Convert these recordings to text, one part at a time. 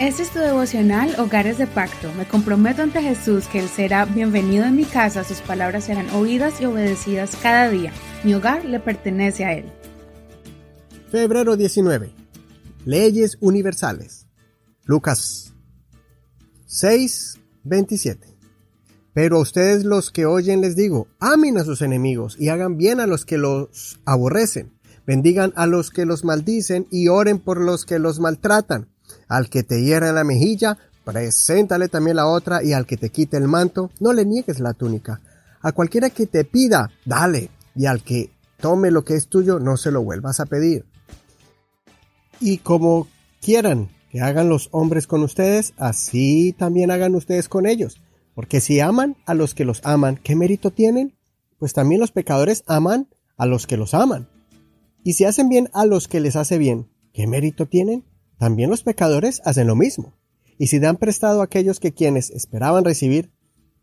Este es tu devocional Hogares de Pacto. Me comprometo ante Jesús que Él será bienvenido en mi casa, sus palabras serán oídas y obedecidas cada día. Mi hogar le pertenece a Él. Febrero 19. Leyes universales. Lucas 6, 27. Pero a ustedes los que oyen les digo, amen a sus enemigos y hagan bien a los que los aborrecen. Bendigan a los que los maldicen y oren por los que los maltratan. Al que te hiera la mejilla, preséntale también la otra, y al que te quite el manto, no le niegues la túnica. A cualquiera que te pida, dale, y al que tome lo que es tuyo, no se lo vuelvas a pedir. Y como quieran que hagan los hombres con ustedes, así también hagan ustedes con ellos. Porque si aman a los que los aman, ¿qué mérito tienen? Pues también los pecadores aman a los que los aman. Y si hacen bien a los que les hace bien, ¿qué mérito tienen? También los pecadores hacen lo mismo. Y si dan prestado a aquellos que quienes esperaban recibir,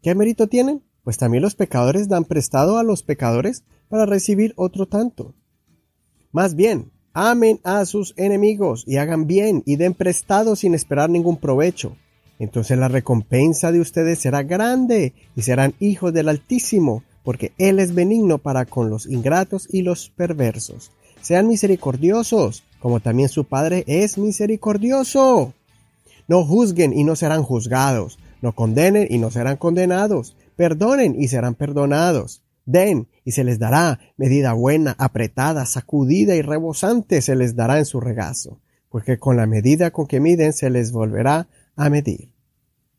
¿qué mérito tienen? Pues también los pecadores dan prestado a los pecadores para recibir otro tanto. Más bien, amen a sus enemigos y hagan bien y den prestado sin esperar ningún provecho. Entonces la recompensa de ustedes será grande y serán hijos del Altísimo, porque Él es benigno para con los ingratos y los perversos. Sean misericordiosos, como también su Padre es misericordioso. No juzguen y no serán juzgados, no condenen y no serán condenados, perdonen y serán perdonados. Den y se les dará medida buena, apretada, sacudida y rebosante se les dará en su regazo, porque con la medida con que miden se les volverá a medir.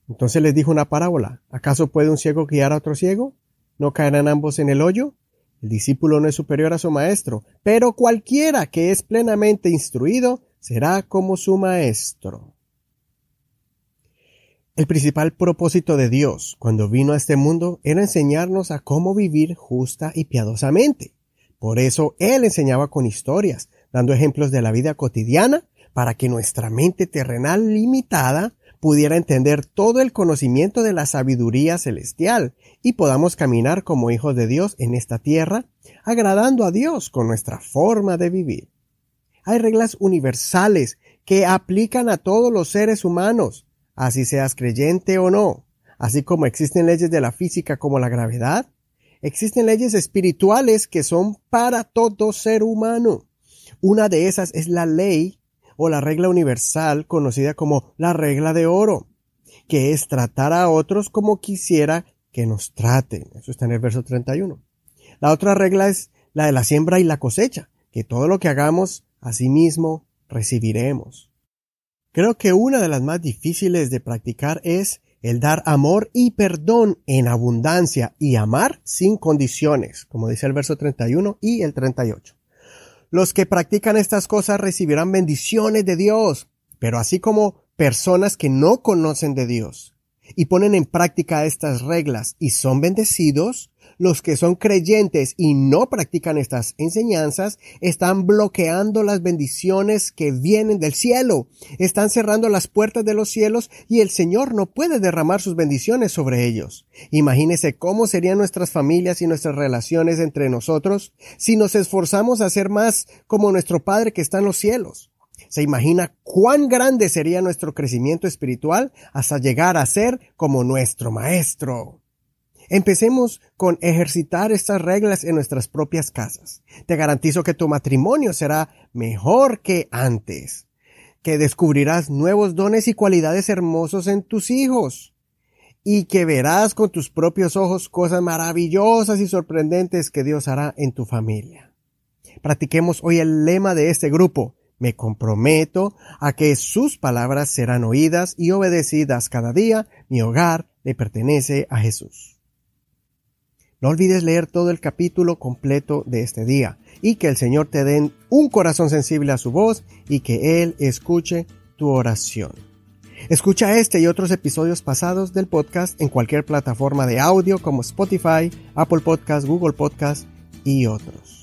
Entonces les dijo una parábola. ¿Acaso puede un ciego guiar a otro ciego? ¿No caerán ambos en el hoyo? El discípulo no es superior a su maestro, pero cualquiera que es plenamente instruido será como su maestro. El principal propósito de Dios cuando vino a este mundo era enseñarnos a cómo vivir justa y piadosamente. Por eso Él enseñaba con historias, dando ejemplos de la vida cotidiana, para que nuestra mente terrenal limitada pudiera entender todo el conocimiento de la sabiduría celestial y podamos caminar como hijos de Dios en esta tierra, agradando a Dios con nuestra forma de vivir. Hay reglas universales que aplican a todos los seres humanos, así seas creyente o no, así como existen leyes de la física como la gravedad, existen leyes espirituales que son para todo ser humano. Una de esas es la ley o la regla universal conocida como la regla de oro, que es tratar a otros como quisiera que nos traten. Eso está en el verso 31. La otra regla es la de la siembra y la cosecha, que todo lo que hagamos, mismo recibiremos. Creo que una de las más difíciles de practicar es el dar amor y perdón en abundancia y amar sin condiciones, como dice el verso 31 y el 38. Los que practican estas cosas recibirán bendiciones de Dios, pero así como personas que no conocen de Dios y ponen en práctica estas reglas y son bendecidos, los que son creyentes y no practican estas enseñanzas están bloqueando las bendiciones que vienen del cielo, están cerrando las puertas de los cielos y el Señor no puede derramar sus bendiciones sobre ellos. Imagínese cómo serían nuestras familias y nuestras relaciones entre nosotros si nos esforzamos a ser más como nuestro Padre que está en los cielos. ¿Se imagina cuán grande sería nuestro crecimiento espiritual hasta llegar a ser como nuestro Maestro? Empecemos con ejercitar estas reglas en nuestras propias casas. Te garantizo que tu matrimonio será mejor que antes, que descubrirás nuevos dones y cualidades hermosos en tus hijos y que verás con tus propios ojos cosas maravillosas y sorprendentes que Dios hará en tu familia. Practiquemos hoy el lema de este grupo. Me comprometo a que sus palabras serán oídas y obedecidas cada día. Mi hogar le pertenece a Jesús. No olvides leer todo el capítulo completo de este día y que el Señor te dé un corazón sensible a su voz y que Él escuche tu oración. Escucha este y otros episodios pasados del podcast en cualquier plataforma de audio como Spotify, Apple Podcast, Google Podcast y otros.